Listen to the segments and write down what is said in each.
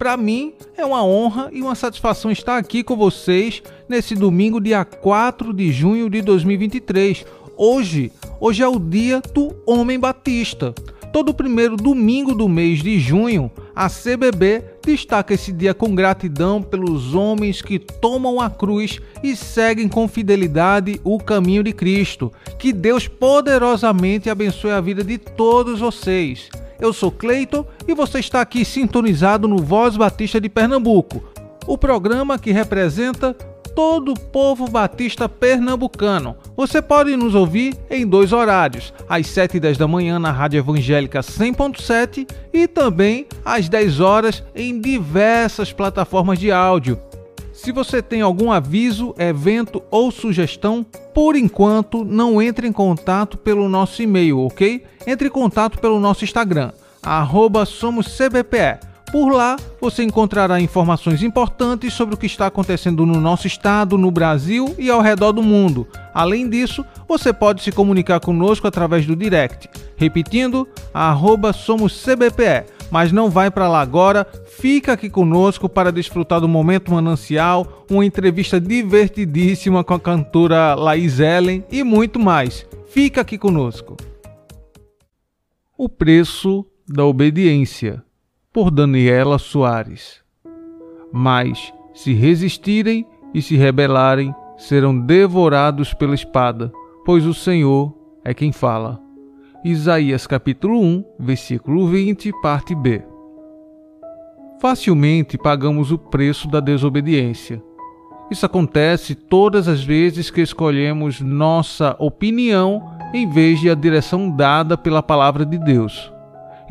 Para mim é uma honra e uma satisfação estar aqui com vocês nesse domingo, dia 4 de junho de 2023. Hoje, hoje é o dia do Homem Batista. Todo primeiro domingo do mês de junho, a CBB destaca esse dia com gratidão pelos homens que tomam a cruz e seguem com fidelidade o caminho de Cristo. Que Deus poderosamente abençoe a vida de todos vocês. Eu sou Cleiton e você está aqui sintonizado no Voz Batista de Pernambuco, o programa que representa todo o povo batista pernambucano. Você pode nos ouvir em dois horários, às 7 e 10 da manhã na Rádio Evangélica 100.7 e também às 10 horas em diversas plataformas de áudio. Se você tem algum aviso, evento ou sugestão, por enquanto não entre em contato pelo nosso e-mail, ok? Entre em contato pelo nosso Instagram, SomosCBPE. Por lá você encontrará informações importantes sobre o que está acontecendo no nosso estado, no Brasil e ao redor do mundo. Além disso, você pode se comunicar conosco através do direct, repetindo, SomosCBPE mas não vai para lá agora. Fica aqui conosco para desfrutar do momento manancial, uma entrevista divertidíssima com a cantora Laís Ellen e muito mais. Fica aqui conosco. O preço da obediência, por Daniela Soares. Mas, se resistirem e se rebelarem, serão devorados pela espada, pois o Senhor é quem fala. Isaías capítulo 1, versículo 20, parte B. Facilmente pagamos o preço da desobediência. Isso acontece todas as vezes que escolhemos nossa opinião em vez de a direção dada pela palavra de Deus.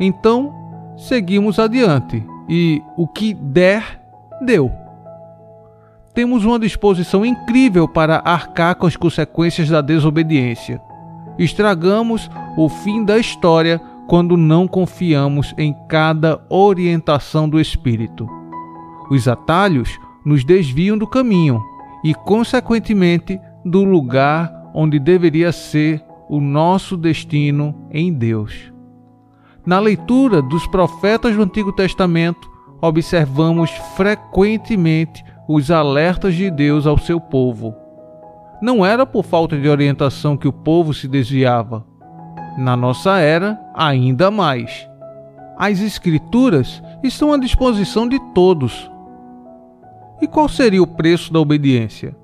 Então, seguimos adiante e o que der, deu. Temos uma disposição incrível para arcar com as consequências da desobediência estragamos o fim da história quando não confiamos em cada orientação do Espírito. Os atalhos nos desviam do caminho e, consequentemente, do lugar onde deveria ser o nosso destino em Deus. Na leitura dos profetas do Antigo Testamento, observamos frequentemente os alertas de Deus ao seu povo não era por falta de orientação que o povo se desviava. Na nossa era, ainda mais. As Escrituras estão à disposição de todos. E qual seria o preço da obediência?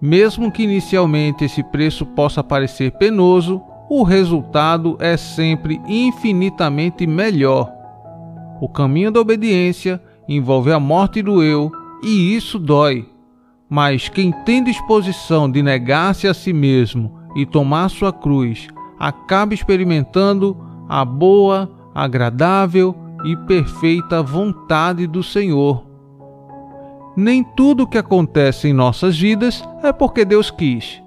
Mesmo que inicialmente esse preço possa parecer penoso, o resultado é sempre infinitamente melhor. O caminho da obediência envolve a morte do eu, e isso dói. Mas quem tem disposição de negar-se a si mesmo e tomar sua cruz, acaba experimentando a boa, agradável e perfeita vontade do Senhor. Nem tudo o que acontece em nossas vidas é porque Deus quis.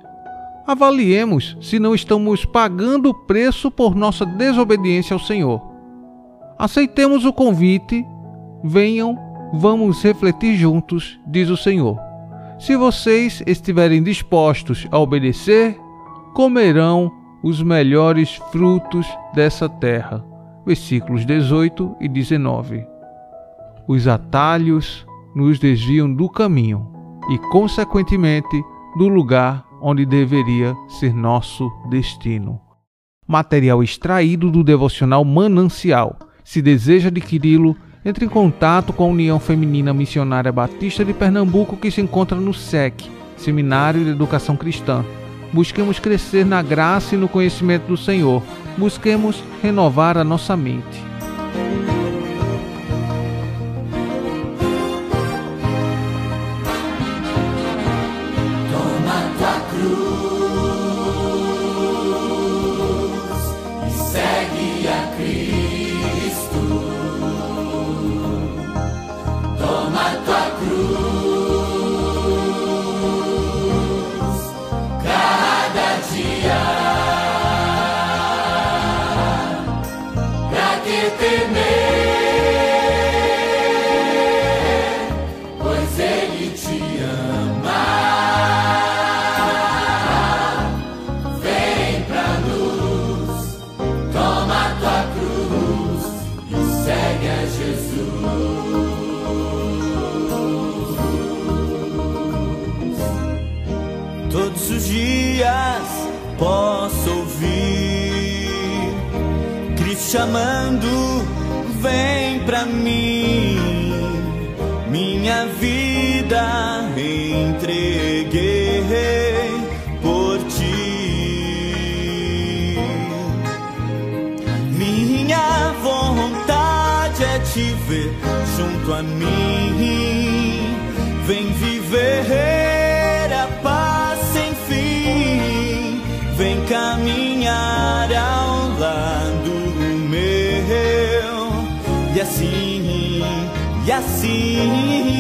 Avaliemos se não estamos pagando o preço por nossa desobediência ao Senhor. Aceitemos o convite, venham, vamos refletir juntos, diz o Senhor. Se vocês estiverem dispostos a obedecer, comerão os melhores frutos dessa terra. Versículos 18 e 19. Os atalhos nos desviam do caminho e, consequentemente, do lugar onde deveria ser nosso destino. Material extraído do devocional Manancial. Se deseja adquiri-lo, entre em contato com a União Feminina Missionária Batista de Pernambuco, que se encontra no SEC, Seminário de Educação Cristã. Busquemos crescer na graça e no conhecimento do Senhor. Busquemos renovar a nossa mente. Te ver junto a mim. Vem viver a paz sem fim. Vem caminhar ao lado e assim, e assim.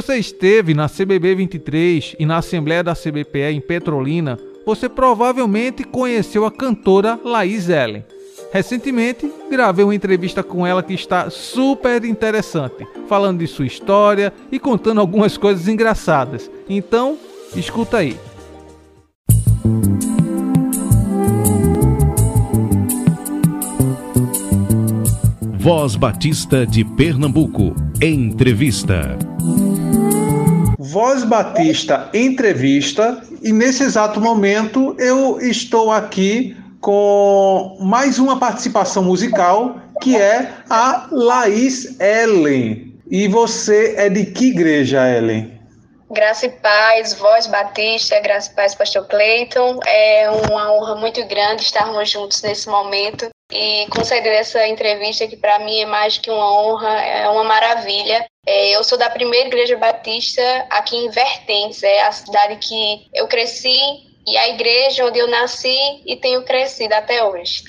Você esteve na CBB 23 e na Assembleia da CBPE em Petrolina, você provavelmente conheceu a cantora Laís Ellen. Recentemente, gravei uma entrevista com ela que está super interessante, falando de sua história e contando algumas coisas engraçadas. Então, escuta aí. Voz Batista de Pernambuco. Entrevista. Voz Batista Entrevista e nesse exato momento eu estou aqui com mais uma participação musical que é a Laís Ellen. E você é de que igreja, Ellen? Graça e paz, Voz Batista, Graça e paz, Pastor Cleiton. É uma honra muito grande estarmos juntos nesse momento e conceder essa entrevista que para mim é mais que uma honra, é uma maravilha. É, eu sou da primeira igreja batista aqui em Vertentes, é a cidade que eu cresci e a igreja onde eu nasci e tenho crescido até hoje.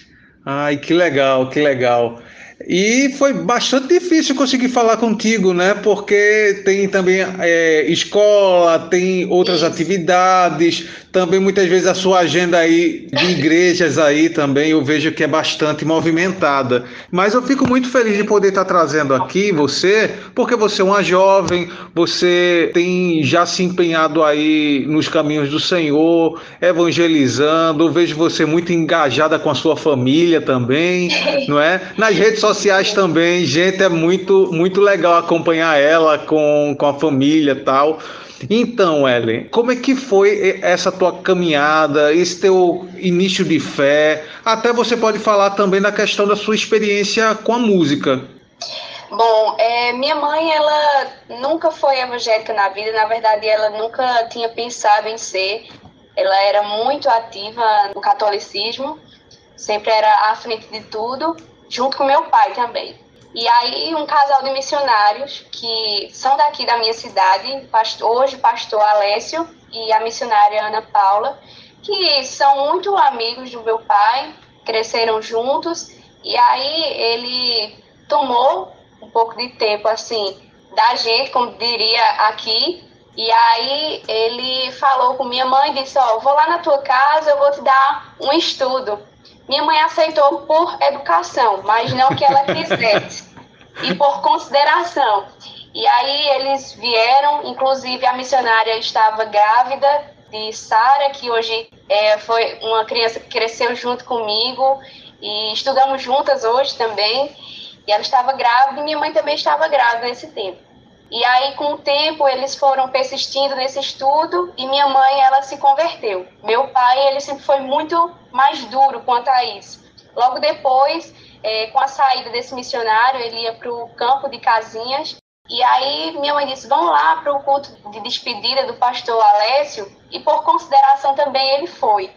Ai, que legal, que legal. E foi bastante difícil conseguir falar contigo, né? Porque tem também é, escola, tem outras Isso. atividades, também muitas vezes a sua agenda aí de igrejas aí também eu vejo que é bastante movimentada. Mas eu fico muito feliz de poder estar trazendo aqui você, porque você é uma jovem, você tem já se empenhado aí nos caminhos do Senhor, evangelizando, eu vejo você muito engajada com a sua família também, não é? Nas redes sociais também, gente, é muito muito legal acompanhar ela com, com a família e tal. Então, Ellen, como é que foi essa tua caminhada, esse teu início de fé? Até você pode falar também da questão da sua experiência com a música. Bom, é, minha mãe, ela nunca foi evangélica na vida, na verdade, ela nunca tinha pensado em ser. Ela era muito ativa no catolicismo, sempre era à frente de tudo, junto com meu pai também. E aí um casal de missionários que são daqui da minha cidade, hoje pastor Alessio e a missionária Ana Paula, que são muito amigos do meu pai, cresceram juntos, e aí ele tomou um pouco de tempo assim da gente, como diria aqui, e aí ele falou com minha mãe disse, ó, oh, vou lá na tua casa, eu vou te dar um estudo. Minha mãe aceitou por educação, mas não que ela quisesse, e por consideração. E aí eles vieram, inclusive a missionária estava grávida de Sara, que hoje é, foi uma criança que cresceu junto comigo e estudamos juntas hoje também. E ela estava grávida e minha mãe também estava grávida nesse tempo. E aí, com o tempo, eles foram persistindo nesse estudo e minha mãe, ela se converteu. Meu pai, ele sempre foi muito mais duro quanto a isso. Logo depois, é, com a saída desse missionário, ele ia para o campo de Casinhas. E aí, minha mãe disse: vamos lá para o culto de despedida do pastor Alessio. E por consideração também ele foi.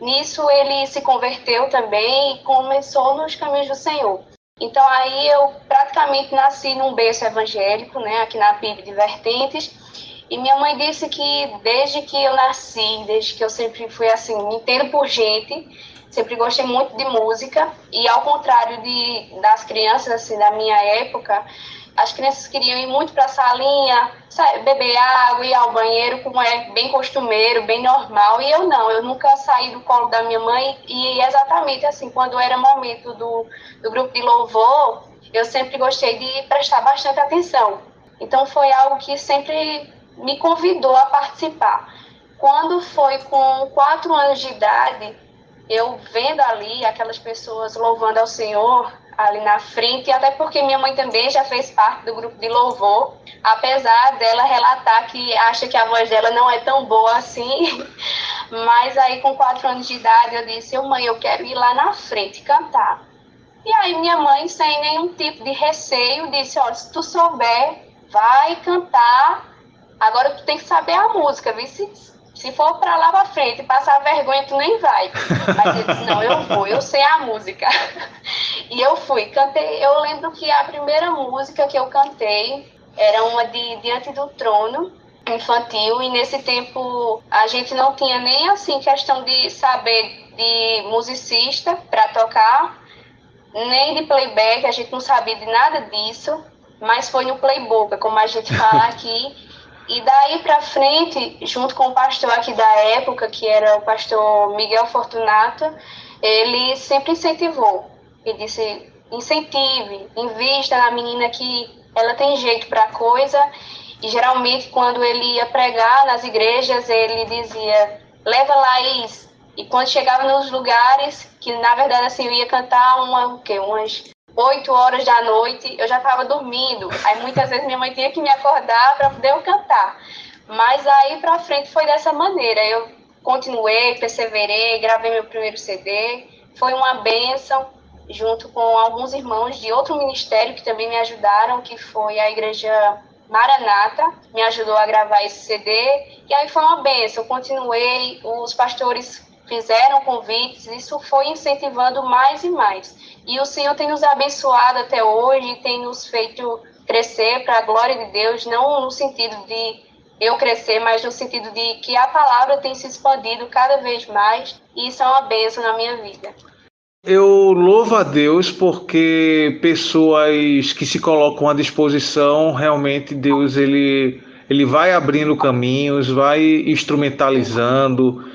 Nisso, ele se converteu também e começou nos caminhos do Senhor. Então aí eu praticamente nasci num berço evangélico, né, aqui na PIB de Vertentes, e minha mãe disse que desde que eu nasci, desde que eu sempre fui assim, me entendo por gente, sempre gostei muito de música. E ao contrário de das crianças assim da minha época, as crianças queriam ir muito para a salinha, beber água, ir ao banheiro, como é bem costumeiro, bem normal. E eu não, eu nunca saí do colo da minha mãe. E exatamente assim, quando era momento do, do grupo de louvor, eu sempre gostei de prestar bastante atenção. Então foi algo que sempre me convidou a participar. Quando foi com quatro anos de idade, eu vendo ali aquelas pessoas louvando ao Senhor, ali na frente, até porque minha mãe também já fez parte do grupo de louvor, apesar dela relatar que acha que a voz dela não é tão boa assim. Mas aí, com quatro anos de idade, eu disse: Mãe, eu quero ir lá na frente cantar. E aí, minha mãe, sem nenhum tipo de receio, disse: Olha, se tu souber, vai cantar. Agora tu tem que saber a música, viu? Se, for para lá para frente, passar vergonha, tu nem vai. Mas ele disse, não, eu vou, eu sei a música. E eu fui, cantei, eu lembro que a primeira música que eu cantei era uma de Diante do Trono, infantil, e nesse tempo a gente não tinha nem assim questão de saber de musicista para tocar, nem de playback, a gente não sabia de nada disso, mas foi no playbook, como a gente fala aqui. E daí para frente, junto com o pastor aqui da época, que era o pastor Miguel Fortunato, ele sempre incentivou. Ele disse: incentive, invista na menina que ela tem jeito para coisa. E geralmente, quando ele ia pregar nas igrejas, ele dizia: leva Laís. E quando chegava nos lugares, que na verdade assim, eu ia cantar uma, o quê? umas 8 horas da noite, eu já estava dormindo. Aí muitas vezes minha mãe tinha que me acordar para poder eu cantar. Mas aí para frente foi dessa maneira. Eu continuei, perseverei, gravei meu primeiro CD. Foi uma benção, junto com alguns irmãos de outro ministério que também me ajudaram, que foi a igreja Maranata, me ajudou a gravar esse CD. E aí foi uma benção. Continuei, os pastores fizeram convites, isso foi incentivando mais e mais. E o Senhor tem nos abençoado até hoje, tem nos feito crescer para a glória de Deus, não no sentido de eu crescer, mas no sentido de que a palavra tem se expandido cada vez mais, e isso é uma bênção na minha vida. Eu louvo a Deus porque pessoas que se colocam à disposição, realmente Deus ele, ele vai abrindo caminhos, vai instrumentalizando,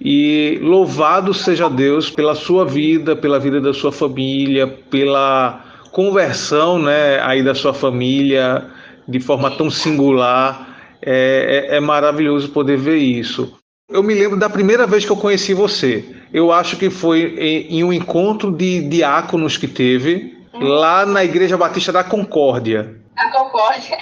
e louvado seja Deus pela sua vida, pela vida da sua família, pela conversão né, aí da sua família de forma tão singular. É, é, é maravilhoso poder ver isso. Eu me lembro da primeira vez que eu conheci você. Eu acho que foi em, em um encontro de diáconos que teve lá na Igreja Batista da Concórdia. A Concórdia.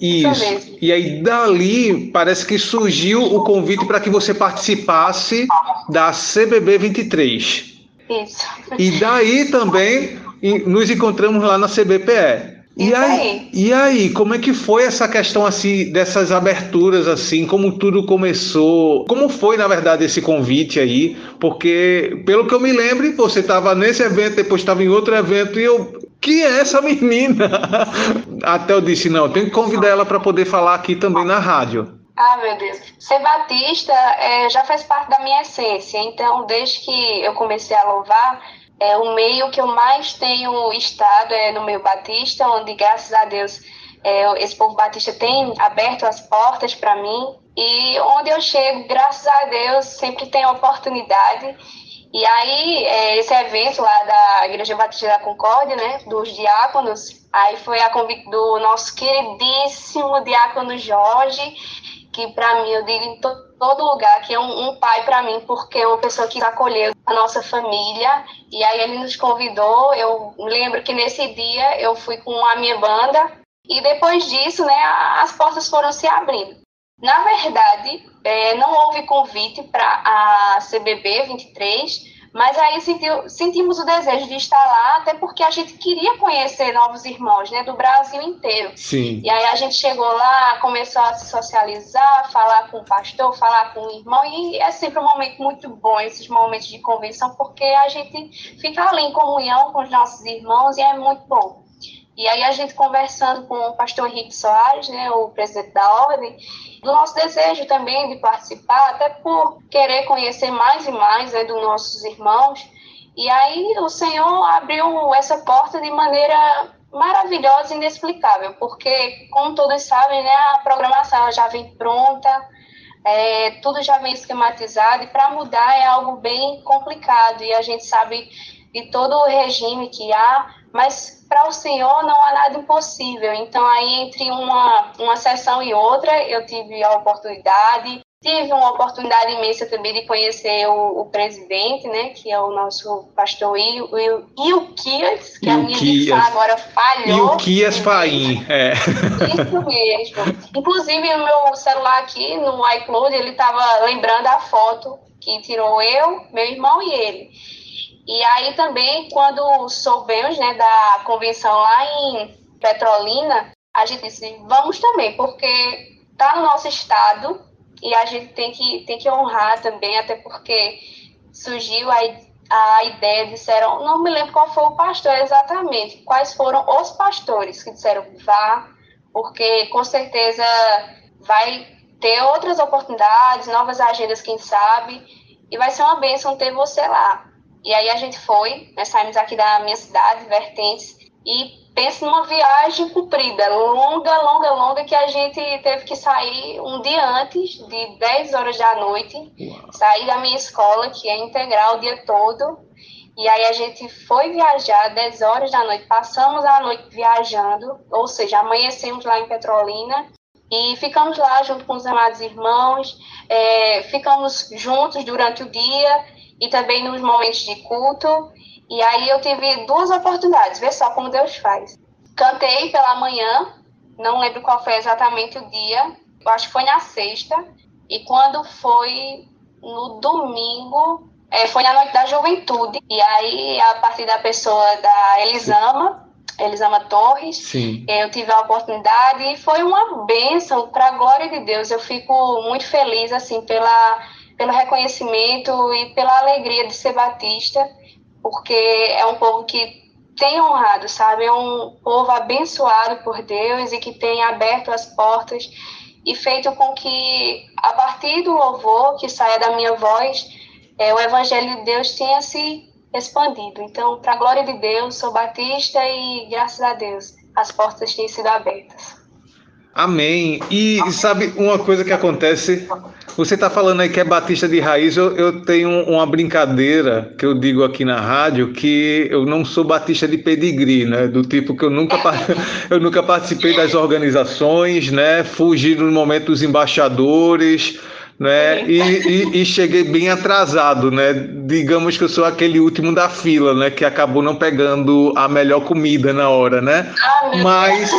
Isso. E aí dali parece que surgiu o convite para que você participasse da CBB 23. Isso. E daí também nos encontramos lá na CBPE. E aí, e aí, como é que foi essa questão assim dessas aberturas assim, como tudo começou? Como foi na verdade esse convite aí? Porque pelo que eu me lembro, você estava nesse evento, depois estava em outro evento e eu que é essa menina? Até eu disse não, tenho que convidar ela para poder falar aqui também na rádio. Ah, meu Deus. Ser batista é, já faz parte da minha essência. Então, desde que eu comecei a louvar, é, o meio que eu mais tenho estado é no meio batista, onde, graças a Deus, é, esse povo batista tem aberto as portas para mim. E onde eu chego, graças a Deus, sempre tem oportunidade. E aí, é, esse evento lá da Igreja Batista da Concórdia, né, dos diáconos, aí foi a convite do nosso queridíssimo diácono Jorge, que para mim, eu digo em to todo lugar, que é um, um pai para mim, porque é uma pessoa que acolheu a nossa família. E aí ele nos convidou. Eu lembro que nesse dia eu fui com a minha banda. E depois disso, né, as portas foram se abrindo. Na verdade, é, não houve convite para a CBB 23, mas aí sentiu, sentimos o desejo de estar lá, até porque a gente queria conhecer novos irmãos, né, do Brasil inteiro. Sim. E aí a gente chegou lá, começou a se socializar, falar com o pastor, falar com o irmão, e é sempre um momento muito bom, esses momentos de convenção, porque a gente fica ali em comunhão com os nossos irmãos e é muito bom. E aí a gente conversando com o pastor Henrique Soares, né, o presidente da ordem, do nosso desejo também de participar, até por querer conhecer mais e mais né, dos nossos irmãos. E aí o Senhor abriu essa porta de maneira maravilhosa e inexplicável, porque, como todos sabem, né, a programação já vem pronta, é, tudo já vem esquematizado, e para mudar é algo bem complicado, e a gente sabe de todo o regime que há, mas para o Senhor não há nada impossível. Então, aí, entre uma, uma sessão e outra, eu tive a oportunidade Tive uma oportunidade imensa também de conhecer o, o presidente, né, que é o nosso pastor Ilquias, que a minha dicção agora falhou. Ilquias Paim, é. Isso mesmo. Inclusive, o meu celular aqui, no iCloud, ele estava lembrando a foto que tirou eu, meu irmão e ele. E aí também, quando soubemos, né, da convenção lá em Petrolina, a gente disse, vamos também, porque tá no nosso estado, e a gente tem que, tem que honrar também, até porque surgiu a, a ideia, disseram, não me lembro qual foi o pastor exatamente, quais foram os pastores que disseram vá, porque com certeza vai ter outras oportunidades, novas agendas, quem sabe, e vai ser uma bênção ter você lá. E aí a gente foi, nós saímos aqui da minha cidade, Vertentes, e pense numa viagem comprida, longa, longa, longa, que a gente teve que sair um dia antes, de 10 horas da noite, Uau. sair da minha escola, que é integral o dia todo. E aí a gente foi viajar 10 horas da noite, passamos a noite viajando, ou seja, amanhecemos lá em Petrolina e ficamos lá junto com os amados irmãos, é, ficamos juntos durante o dia e também nos momentos de culto. E aí eu tive duas oportunidades, vê só como Deus faz. Cantei pela manhã, não lembro qual foi exatamente o dia, eu acho que foi na sexta, e quando foi no domingo, é, foi na noite da juventude, e aí a partir da pessoa da Elisama, Elisama Torres, Sim. eu tive a oportunidade e foi uma bênção para a glória de Deus. Eu fico muito feliz assim pela, pelo reconhecimento e pela alegria de ser batista porque é um povo que tem honrado, sabe? É um povo abençoado por Deus e que tem aberto as portas e feito com que, a partir do louvor que saia da minha voz, é, o Evangelho de Deus tenha se expandido. Então, para a glória de Deus, sou batista e, graças a Deus, as portas têm sido abertas. Amém. E sabe uma coisa que acontece? Você está falando aí que é batista de raiz. Eu, eu, tenho uma brincadeira que eu digo aqui na rádio que eu não sou batista de pedigree, né? Do tipo que eu nunca, eu nunca participei das organizações, né? Fugi no momento dos embaixadores, né? E, e, e, cheguei bem atrasado, né? Digamos que eu sou aquele último da fila, né? Que acabou não pegando a melhor comida na hora, né? Ah, Mas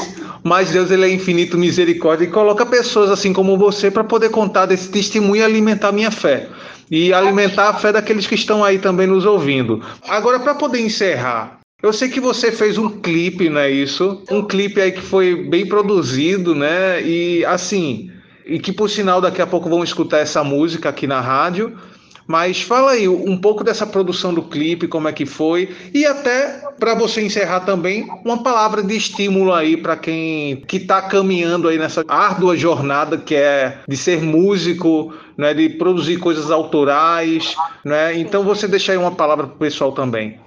mas Deus ele é infinito misericórdia e coloca pessoas assim como você para poder contar desse testemunho e alimentar minha fé. E alimentar a fé daqueles que estão aí também nos ouvindo. Agora, para poder encerrar, eu sei que você fez um clipe, não é isso? Um clipe aí que foi bem produzido, né? E assim, e que por sinal daqui a pouco vão escutar essa música aqui na rádio. Mas fala aí um pouco dessa produção do clipe, como é que foi, e até para você encerrar também, uma palavra de estímulo aí para quem que está caminhando aí nessa árdua jornada que é de ser músico, né, de produzir coisas autorais, né? Então você deixa aí uma palavra para o pessoal também.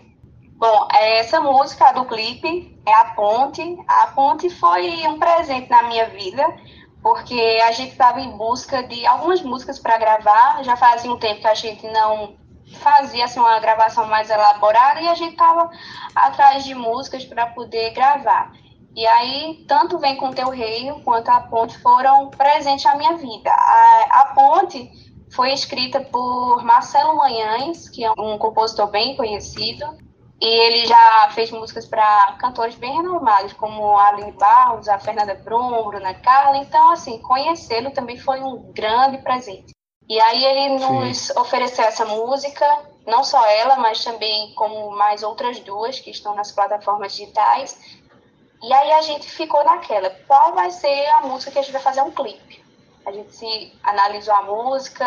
Bom, essa música do clipe é a Ponte. A Ponte foi um presente na minha vida porque a gente estava em busca de algumas músicas para gravar. Já fazia um tempo que a gente não fazia assim, uma gravação mais elaborada e a gente estava atrás de músicas para poder gravar. E aí, tanto Vem com Teu Reino quanto A Ponte foram presentes na minha vida. A, a Ponte foi escrita por Marcelo Manhães, que é um compositor bem conhecido, e ele já fez músicas para cantores bem renomados, como a Aline Barros, a Fernanda Brum, Bruna Carla. Então, assim, conhecê-lo também foi um grande presente. E aí ele nos Sim. ofereceu essa música, não só ela, mas também como mais outras duas que estão nas plataformas digitais. E aí a gente ficou naquela, qual vai ser a música que a gente vai fazer um clipe? A gente se analisou a música,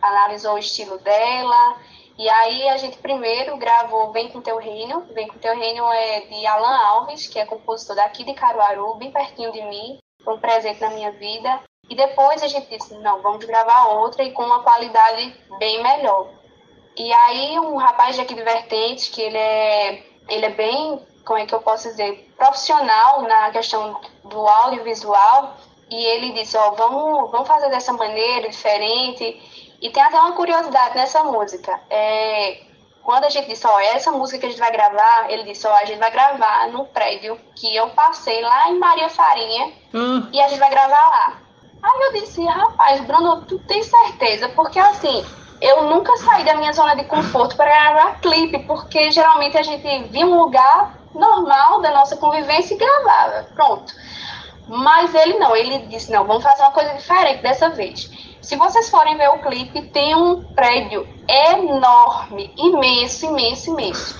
analisou o estilo dela, E aí a gente primeiro gravou Vem com Teu Reino. Vem com Teu Reino é de Alan Alves, que é compositor daqui de Caruaru, bem pertinho de mim. Foi um presente na minha vida. E depois a gente disse, não, vamos gravar outra e com uma qualidade bem melhor. E aí um rapaz de aqui de Vertentes, que ele é, ele é bem, como é que eu posso dizer, profissional na questão do audiovisual, e ele disse, ó, oh, vamos, vamos fazer dessa maneira, diferente, e tem até uma curiosidade nessa música. É, quando a gente disse, ó, essa música que a gente vai gravar, ele disse, ó, a gente vai gravar no prédio que eu passei lá em Maria Farinha hum. e a gente vai gravar lá. Aí eu disse, rapaz, Bruno, tu tem certeza? Porque assim, eu nunca saí da minha zona de conforto para gravar clipe, porque geralmente a gente via um lugar normal da nossa convivência e gravava. Pronto. Mas ele não, ele disse, não, vamos fazer uma coisa diferente dessa vez. Se vocês forem ver o clipe, tem um prédio enorme, imenso, imenso, imenso.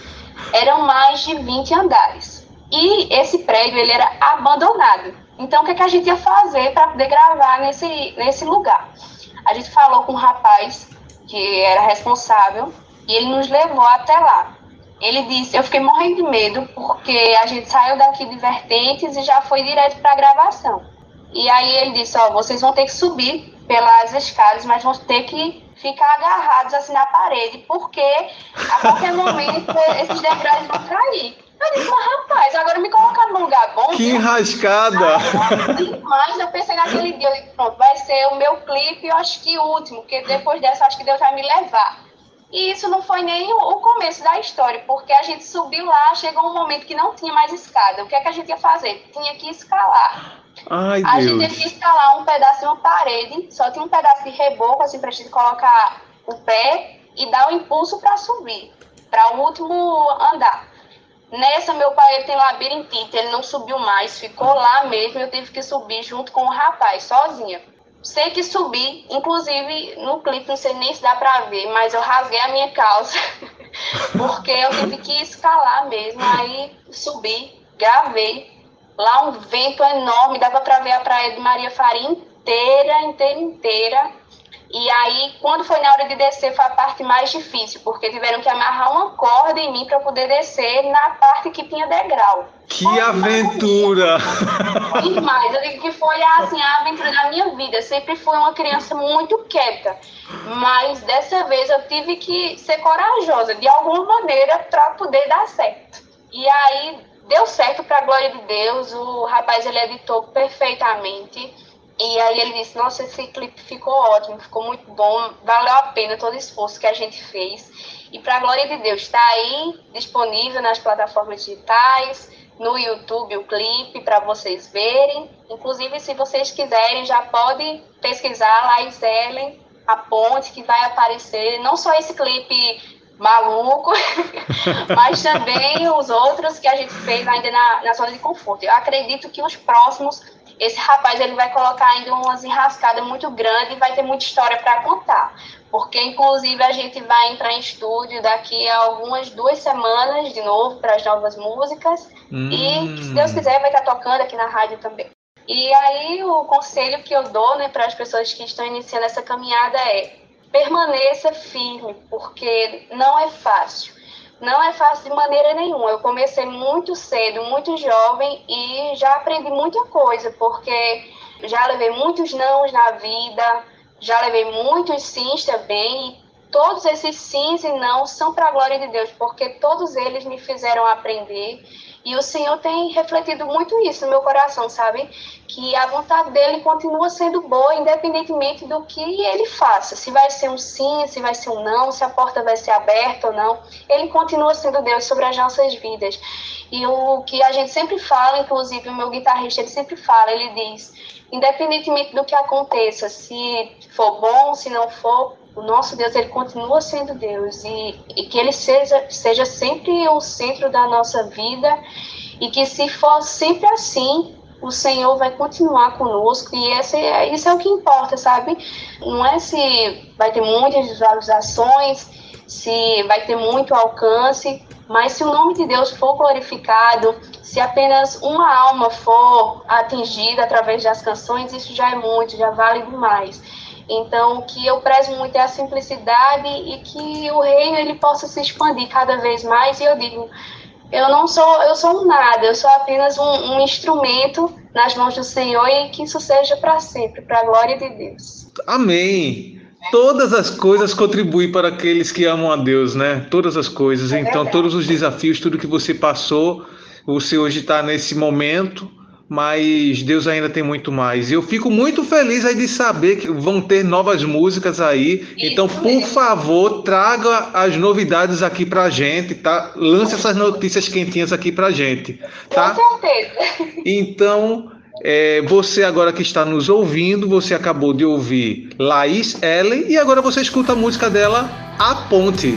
Eram mais de 20 andares. E esse prédio ele era abandonado. Então, o que, é que a gente ia fazer para poder gravar nesse, nesse lugar? A gente falou com um rapaz que era responsável e ele nos levou até lá. Ele disse: Eu fiquei morrendo de medo porque a gente saiu daqui de Vertentes e já foi direto para a gravação. E aí ele disse: Ó, vocês vão ter que subir pelas escadas, mas vão ter que ficar agarrados assim na parede, porque a qualquer momento esses degraus vão cair. Eu disse, mas rapaz, agora me colocar num lugar bom. Que enrascada! Mas eu pensei naquele dia, eu disse, pronto, vai ser o meu clipe, eu acho que o último, porque depois dessa acho que Deus vai me levar. E isso não foi nem o começo da história, porque a gente subiu lá, chegou um momento que não tinha mais escada. O que é que a gente ia fazer? Tinha que escalar. Ai, a Deus. gente teve que escalar um pedaço de uma parede, só tinha um pedaço de reboco, assim, pra gente colocar o pé e dar o um impulso para subir, para o último andar. Nessa, meu pai ele tem labirintite, ele não subiu mais, ficou lá mesmo, eu tive que subir junto com o rapaz, sozinha. Sei que subi, inclusive no clipe, não sei nem se dá pra ver, mas eu rasguei a minha calça, porque eu tive que escalar mesmo, aí subi, gravei, Lá um vento enorme, dava para ver a praia de Maria Faria inteira, inteira, inteira. E aí, quando foi na hora de descer, foi a parte mais difícil, porque tiveram que amarrar uma corda em mim para poder descer na parte que tinha degrau. Que foi aventura! Demais, eu digo que foi assim, a aventura da minha vida. Eu sempre fui uma criança muito quieta, mas dessa vez eu tive que ser corajosa, de alguma maneira, para poder dar certo. E aí, deu certo para a glória de Deus. O rapaz ele editou perfeitamente. E aí ele disse: Nossa, esse clipe ficou ótimo, ficou muito bom, valeu a pena todo o esforço que a gente fez. E para a glória de Deus, está aí disponível nas plataformas digitais, no YouTube o clipe para vocês verem. Inclusive, se vocês quiserem, já pode pesquisar lá em Ellen, a ponte que vai aparecer. Não só esse clipe maluco, mas também os outros que a gente fez ainda na, na zona de conforto. Eu acredito que os próximos, esse rapaz ele vai colocar ainda umas enrascadas muito grandes e vai ter muita história para contar. Porque, inclusive, a gente vai entrar em estúdio daqui a algumas duas semanas de novo para as novas músicas. Hum. E, se Deus quiser, vai estar tocando aqui na rádio também. E aí, o conselho que eu dou né, para as pessoas que estão iniciando essa caminhada é permaneça firme, porque não é fácil. Não é fácil de maneira nenhuma. Eu comecei muito cedo, muito jovem e já aprendi muita coisa, porque já levei muitos nãos na vida, já levei muitos sims também. E todos esses sims e não são para a glória de Deus, porque todos eles me fizeram aprender e o Senhor tem refletido muito isso no meu coração, sabe? Que a vontade dele continua sendo boa, independentemente do que ele faça. Se vai ser um sim, se vai ser um não, se a porta vai ser aberta ou não. Ele continua sendo Deus sobre as nossas vidas. E o que a gente sempre fala, inclusive o meu guitarrista, ele sempre fala, ele diz: independentemente do que aconteça, se for bom, se não for, o nosso Deus ele continua sendo Deus e, e, que ele seja, seja sempre o centro da nossa vida e que se for sempre assim o Senhor vai continuar conosco e esse, é, isso é o que importa, sabe? Não é se vai ter muitas visualizações, se vai ter muito alcance, mas se o nome de Deus for glorificado, se apenas uma alma for atingida através das canções, isso já é muito, já vale demais. Então, o que eu prezo muito é a simplicidade e que o reino ele possa se expandir cada vez mais. E eu digo, eu não sou, eu sou um nada, eu sou apenas um, um instrumento nas mãos do Senhor e que isso seja para sempre, para a glória de Deus. Amém. Todas as coisas contribuem para aqueles que amam a Deus, né? Todas as coisas. É então, todos os desafios, tudo que você passou, você hoje está nesse momento mas Deus ainda tem muito mais. E eu fico muito feliz aí de saber que vão ter novas músicas aí. Isso então, por mesmo. favor, traga as novidades aqui pra gente, tá? Lance essas notícias quentinhas aqui pra gente, tá? Com certeza. Então, é, você agora que está nos ouvindo, você acabou de ouvir Laís Ellen e agora você escuta a música dela, A Ponte.